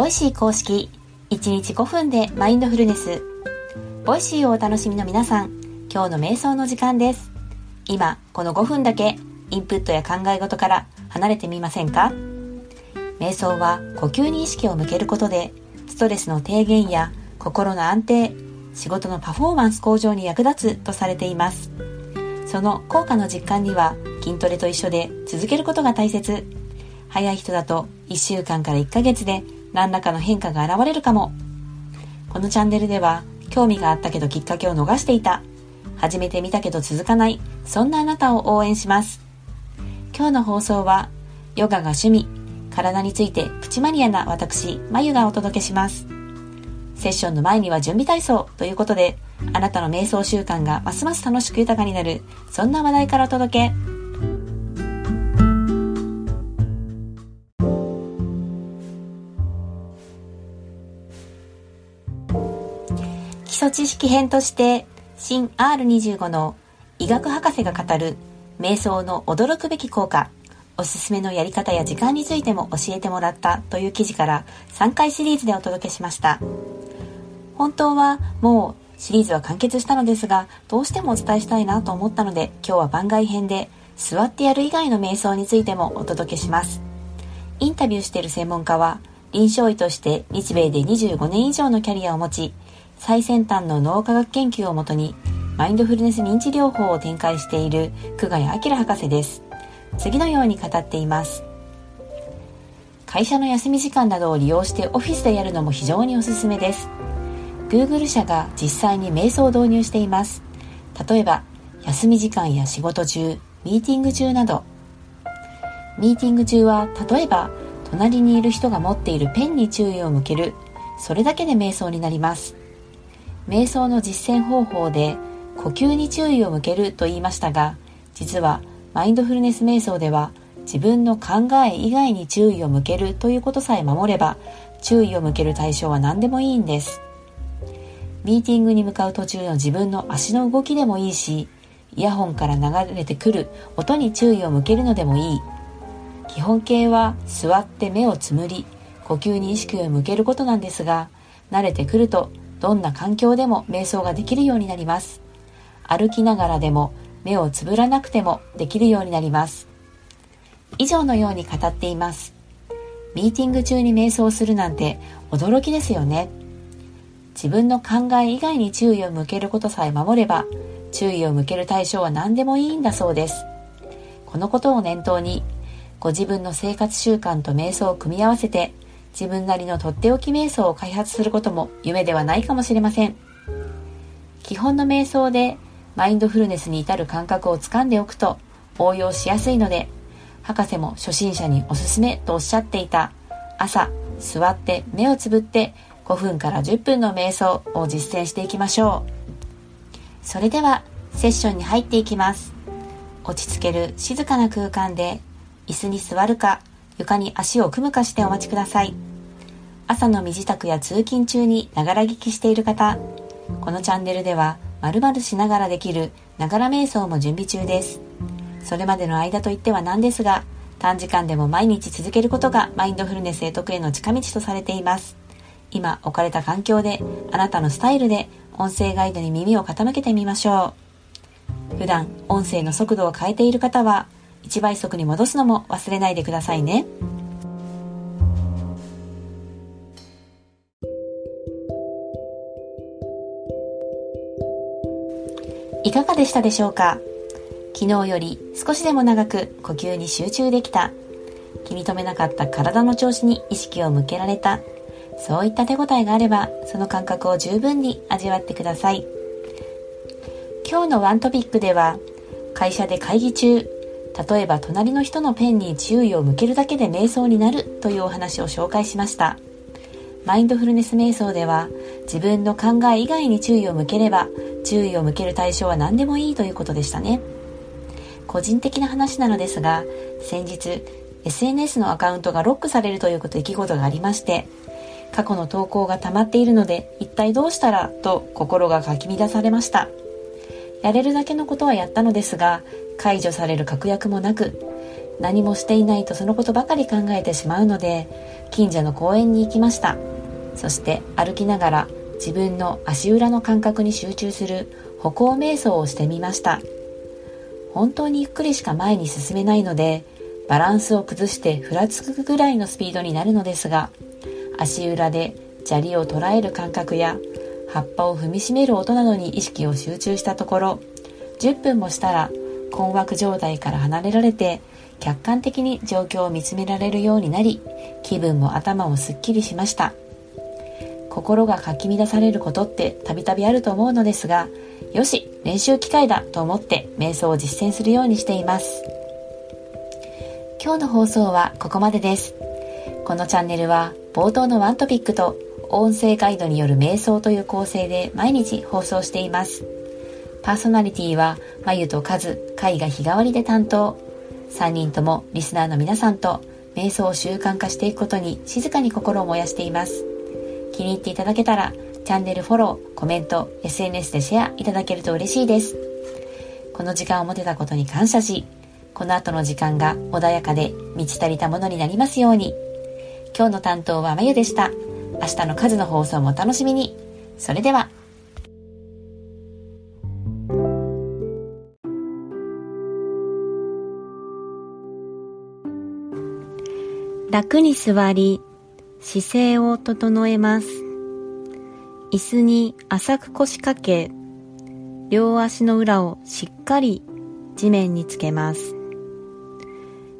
Voicy 公式1日5分でマインドフルネス。 Voicy をお楽しみの皆さん今日の瞑想の時間です。今この5分だけインプットや考え事から離れてみませんか？瞑想は呼吸に意識を向けることでストレスの低減や心の安定仕事のパフォーマンス向上に役立つとされています。その効果の実感には筋トレと一緒で続けることが大切。早い人だと1週間から1ヶ月で何らかの変化が現れるかも。このチャンネルでは興味があったけどきっかけを逃していた。始めてみたけど続かないそんなあなたを応援します。今日の放送はヨガが趣味体についてプチマニアな私まゆがお届けします。セッションの前には準備体操ということであなたの瞑想習慣がますます楽しく豊かになるそんな話題からお届け。礎知識編として新 R25 の医学博士が語る瞑想の驚くべき効果おすすめのやり方や時間についても教えてもらったという記事から3回シリーズでお届けしました。本当はもうシリーズは完結したのですがどうしてもお伝えしたいなと思ったので今日は番外編で座ってやる以外の瞑想についてもお届けします。インタビューしている専門家は臨床医として日米で25年以上のキャリアを持ち最先端の脳科学研究をもとにマインドフルネス認知療法を展開している久我谷明博士です。次のように語っています。会社の休み時間などを利用してオフィスでやるのも非常におすすめです。Google 社が実際に瞑想を導入しています。例えば休み時間や仕事中ミーティング中など。ミーティング中は例えば隣にいる人が持っているペンに注意を向ける。それだけで瞑想になります。瞑想の実践方法で呼吸に注意を向けると言いましたが実はマインドフルネス瞑想では自分の考え以外に注意を向けるということさえ守れば注意を向ける対象は何でもいいんです。ミーティングに向かう途中の自分の足の動きでもいいしイヤホンから流れてくる音に注意を向けるのでもいい。基本形は座って目をつむり呼吸に意識を向けることなんですが慣れてくるとどんな環境でも瞑想ができるようになります。歩きながらでも目をつぶらなくてもできるようになります。以上のように語っています。ミーティング中に瞑想するなんて驚きですよね。自分の考え以外に注意を向けることさえ守れば注意を向ける対象は何でもいいんだそうです。このことを念頭にご自分の生活習慣と瞑想を組み合わせて自分なりのとっておき瞑想を開発することも夢ではないかもしれません。基本の瞑想でマインドフルネスに至る感覚をつかんでおくと応用しやすいので博士も初心者におすすめとおっしゃっていた朝座って目をつぶって5分から10分の瞑想を実践していきましょう。それではセッションに入っていきます。落ち着ける静かな空間で椅子に座るか床に足を組むかしてお待ちください。朝の身支度や通勤中にながら聞きしている方このチャンネルでは〇〇しながらできるながら瞑想も準備中です。それまでの間といっては何ですが短時間でも毎日続けることがマインドフルネスへ得への近道とされています。今置かれた環境であなたのスタイルで音声ガイドに耳を傾けてみましょう。普段音声の速度を変えている方は1倍速に戻すのも忘れないでくださいね。いかがでしたでしょうか？昨日より少しでも長く呼吸に集中できた。気に留めなかった体の調子に意識を向けられた。そういった手応えがあればその感覚を十分に味わってください。今日のワントピックでは会社で会議中例えば隣の人のペンに注意を向けるだけで瞑想になるというお話を紹介しました。マインドフルネス瞑想では自分の考え以外に注意を向ければ注意を向ける対象は何でもいいということでしたね。個人的な話なのですが先日 SNS のアカウントがロックされるという出来事がありまして過去の投稿が溜まっているので一体どうしたらと心がかき乱されました。やれるだけのことはやったのですが解除される確約もなく何もしていないとそのことばかり考えてしまうので近所の公園に行きました。そして歩きながら自分の足裏の感覚に集中する歩行瞑想をしてみました。本当にゆっくりしか前に進めないのでバランスを崩してふらつくぐらいのスピードになるのですが足裏で砂利を捉える感覚や葉っぱを踏みしめる音などに意識を集中したところ10分もしたら困惑状態から離れられて客観的に状況を見つめられるようになり気分も頭もすっきりしました。心がかき乱されることってたびたびあると思うのですがよし練習機会だと思って瞑想を実践するようにしています。今日の放送はここまでです。このチャンネルは冒頭のワントピックと音声ガイドによる瞑想という構成で毎日放送しています。パーソナリティはまゆとカズ、カイが日替わりで担当。3人ともリスナーの皆さんと瞑想を習慣化していくことに静かに心を燃やしています。気に入っていただけたらチャンネルフォロー、コメント、SNS でシェアいただけると嬉しいです。この時間を持てたことに感謝しこの後の時間が穏やかで満ち足りたものになりますように。今日の担当はまゆでした。明日の数の放送もお楽しみに。それでは。楽に座り姿勢を整えます。椅子に浅く腰掛け両足の裏をしっかり地面につけます。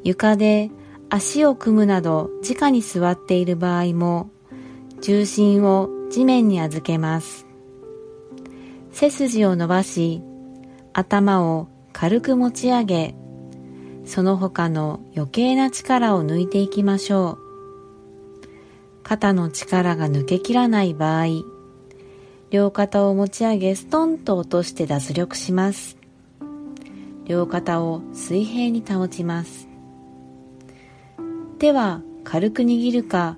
床で足を組むなど直に座っている場合も重心を地面に預けます背筋を伸ばし頭を軽く持ち上げその他の余計な力を抜いていきましょう肩の力が抜けきらない場合、両肩を持ち上げストンと落として脱力します。両肩を水平に保ちます。手は軽く握るか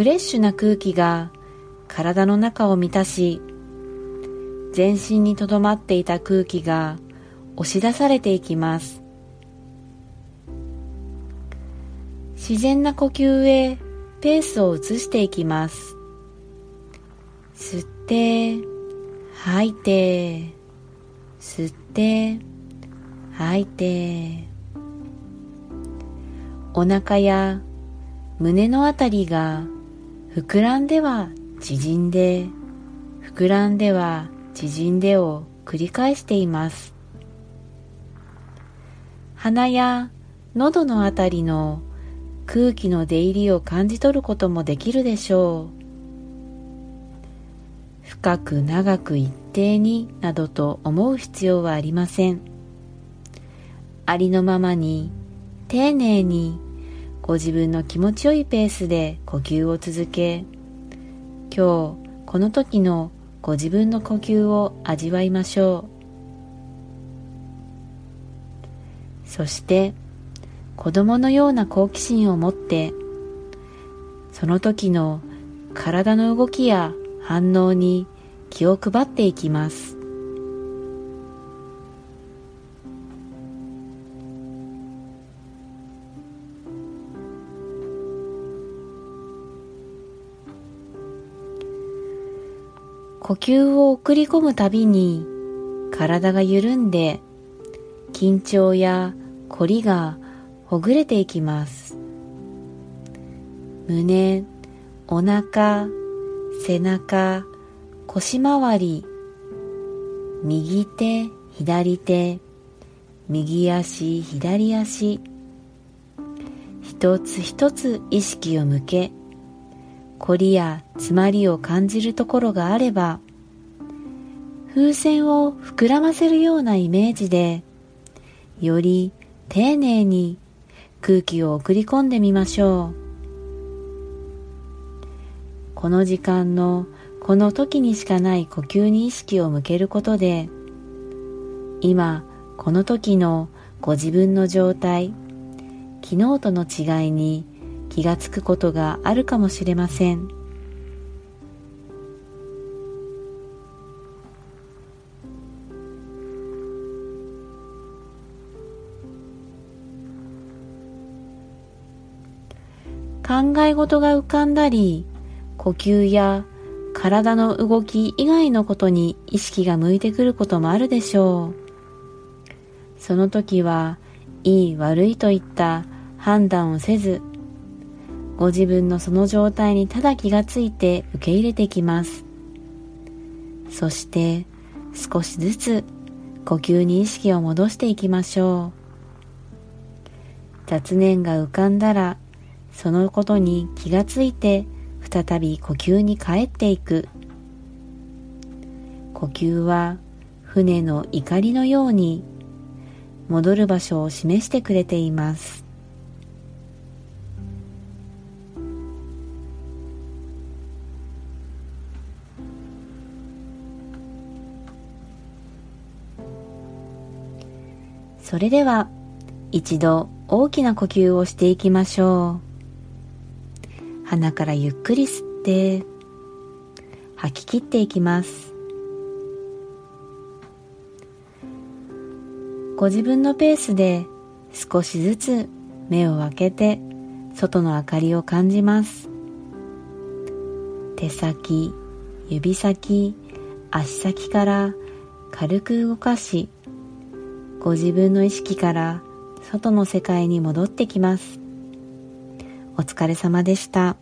フレッシュな空気が体の中を満たし全身にとどまっていた空気が押し出されていきます。自然な呼吸へペースを移していきます。吸って吐いて吸って吐いて。お腹や胸のあたりが膨らんでは縮んで膨らんでは縮んでを繰り返しています。鼻や喉のあたりの空気の出入りを感じ取ることもできるでしょう。深く長く一定になどと思う必要はありません。ありのままに丁寧にご自分の気持ちよいペースで呼吸を続け今日この時のご自分の呼吸を味わいましょう。そして子供のような好奇心を持ってその時の体の動きや反応に気を配っていきます。呼吸を送り込むたびに体が緩んで緊張や凝りがほぐれていきます。胸お腹背中腰回り右手左手右足左足。一つ一つ意識を向け凝りや詰まりを感じるところがあれば風船を膨らませるようなイメージでより丁寧に空気を送り込んでみましょう。この時間のこの時にしかない呼吸に意識を向けることで今この時のご自分の状態昨日との違いに気がつくことがあるかもしれません。考え事が浮かんだり呼吸や体の動き以外のことに意識が向いてくることもあるでしょう。その時はいい悪いといった判断をせずご自分のその状態にただ気がついて受け入れてきます。そして少しずつ呼吸に意識を戻していきましょう。雑念が浮かんだらそのことに気がついて再び呼吸に帰っていく。呼吸は船の怒りのように戻る場所を示してくれています。それでは一度大きな呼吸をしていきましょう。鼻からゆっくり吸って吐き切っていきます。ご自分のペースで少しずつ目を開けて外の明かりを感じます。手先指先足先から軽く動かしご自分の意識から外の世界に戻ってきますお疲れ様でした。